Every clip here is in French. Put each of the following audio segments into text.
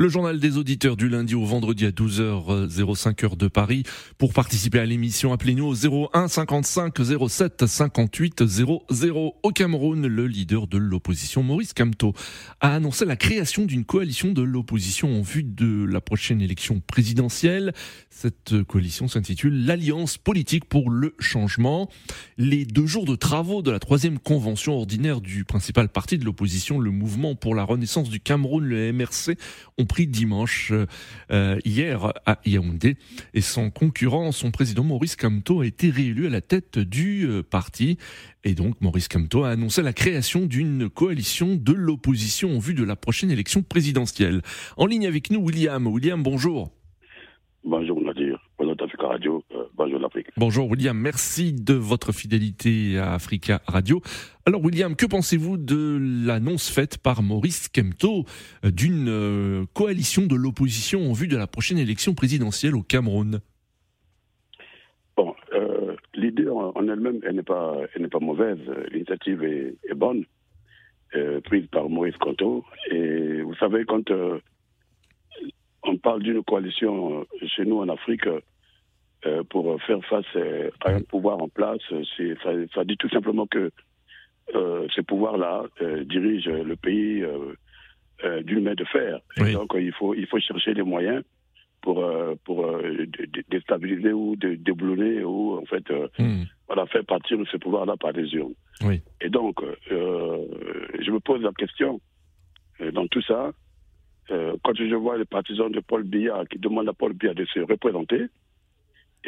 Le journal des auditeurs du lundi au vendredi à 12h05 heure de Paris. Pour participer à l'émission, appelez-nous au 01 55 07 58 00. Au Cameroun, le leader de l'opposition, Maurice Kamto, a annoncé la création d'une coalition de l'opposition en vue de la prochaine élection présidentielle. Cette coalition s'intitule l'Alliance politique pour le changement. Les deux jours de travaux de la troisième convention ordinaire du principal parti de l'opposition, le Mouvement pour la Renaissance du Cameroun, le MRC, ont pris dimanche euh, hier à Yaoundé et son concurrent, son président Maurice Kamto a été réélu à la tête du euh, parti et donc Maurice Kamto a annoncé la création d'une coalition de l'opposition en vue de la prochaine élection présidentielle. En ligne avec nous William. William, bonjour. Bonjour Radio, euh, bonjour l'Afrique. Bonjour William, merci de votre fidélité à Africa Radio. Alors William, que pensez-vous de l'annonce faite par Maurice Kemto euh, d'une euh, coalition de l'opposition en vue de la prochaine élection présidentielle au Cameroun? Bon, l'idée en, elle-même, elle n'est pas, elle n'est pas mauvaise. L'initiative est, bonne, prise par Maurice Kemto. Et vous savez, quand on parle d'une coalition chez nous en Afrique euh, pour faire face euh, à un pouvoir en place. Ça, ça, dit tout simplement que ce pouvoir-là dirige le pays d'une main de fer. Et donc il faut, il faut chercher des moyens pour, pour déstabiliser ou déboulonner ou en fait hmm. voilà, faire partir ce pouvoir-là par des urnes. Et donc, je me pose la question, dans tout ça, euh, quand je vois les partisans de Paul Biya qui demandent à Paul Biya de se représenter,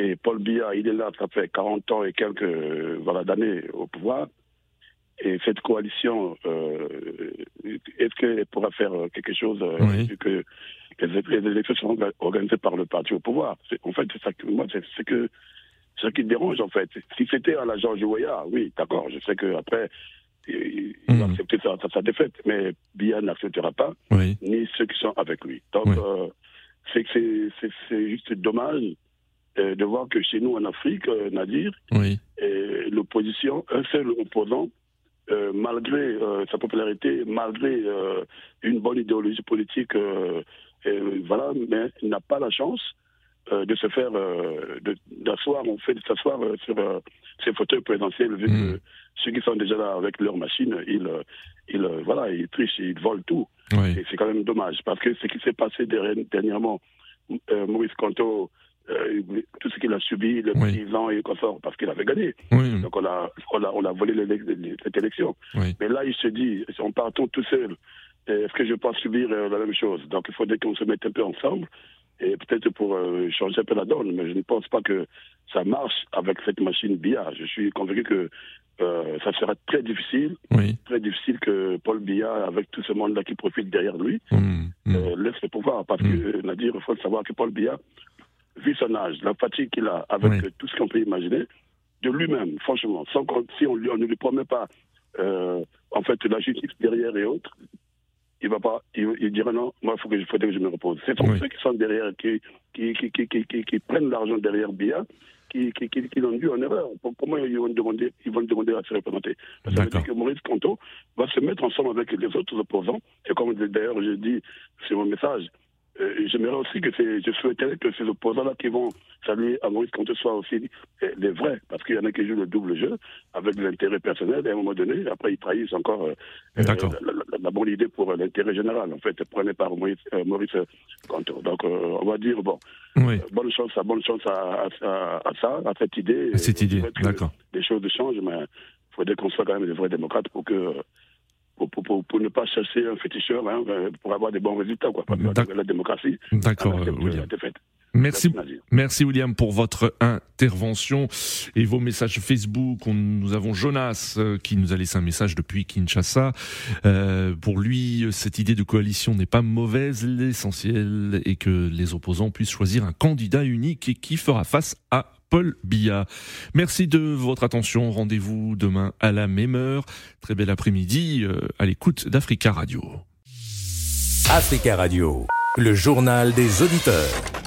et Paul Biya, il est là, ça fait 40 ans et quelques euh, voilà, d'années au pouvoir, et cette coalition, euh, est-ce qu'elle pourra faire quelque chose vu que les, élections sont organisées par le parti au pouvoir? En fait, c'est ça que moi, c'est que ce qui dérange en fait. Si c'était à la Georges Weah, oui, d'accord, je sais qu'après, il va hmm. accepter sa, défaite, mais Biya n'acceptera pas, ni ceux qui sont avec lui. Donc, euh, c'est juste dommage euh, de voir que chez nous en Afrique, euh, Nadir, l'opposition, un seul opposant, malgré sa popularité, malgré une bonne idéologie politique, voilà, mais n'a pas la chance de se faire, d'asseoir, on fait de s'asseoir sur ces fauteuils présidentiels, vu hmm. que ceux qui sont déjà là avec leur machine, ils, ils, voilà, ils trichent, ils volent tout. Et c'est quand même dommage, parce que ce qui s'est passé dernièrement, euh, Maurice Canto, euh, tout ce qu'il a subi, le président et consort, parce qu'il avait gagné. Donc on a, on a, on a volé cette élection. Mais là, il se dit, en partant tout seul, est-ce que je peux subir euh, la même chose? Donc il faudrait qu'on se mette un peu ensemble et peut-être pour euh, changer un peu la donne, mais je ne pense pas que ça marche avec cette machine BIA. Je suis convaincu que euh, ça sera très difficile, très difficile que Paul Biya, avec tout ce monde-là qui profite derrière lui, mmh, mmh. Euh, laisse le pouvoir. Parce que, mmh. Nadir, il faut savoir que Paul Biya, vu son âge, la fatigue qu'il a avec tout ce qu'on peut imaginer, de lui-même, franchement, sans si on, lui, on ne lui promet pas en fait la justice derrière et autres, il va pas, il, dira non, moi il faut que, faudrait que je me repose. C'est ceux qui sont derrière, qui, qui, qui, qui, qui prennent l'argent derrière Bia, qui, qui, qui, l'ont dû en erreur. Comment ils vont demander, ils vont demander à se représenter Ça veut dire que Maurice Canto va se mettre ensemble avec les autres opposants. Et comme d'ailleurs je dis, c'est mon message, euh, j'aimerais aussi que je souhaiterais que ces opposants-là qui vont saluer à Maurice Comte soient aussi euh, les vrais, parce qu'il y en a qui jouent le double jeu avec l'intérêt personnel, et à un moment donné, après ils trahissent encore euh, la, bonne idée pour l'intérêt général, en fait, prenez par Maurice, Maurice Donc on va dire, bon, bonne chance, bonne chance à, ça, à cette idée. À cette idée, d'accord. Les choses changent, mais il faudrait qu'on soit quand même des vrais démocrates pour que pour, pour, ne pas chasser un féticheur, hein, euh, pour avoir des bons résultats, quoi. La démocratie. D'accord, euh, William. Merci, merci William pour votre intervention et vos messages Facebook. nous avons Jonas euh, qui nous a laissé un message depuis Kinshasa. pour lui, cette idée de coalition n'est pas mauvaise. L'essentiel est que les opposants puissent choisir un candidat unique et qui fera face à Paul Biya. Merci de votre attention. Rendez-vous demain à la même heure. Très bel après-midi euh, à l'écoute d'Africa Radio. Africa Radio, le journal des auditeurs.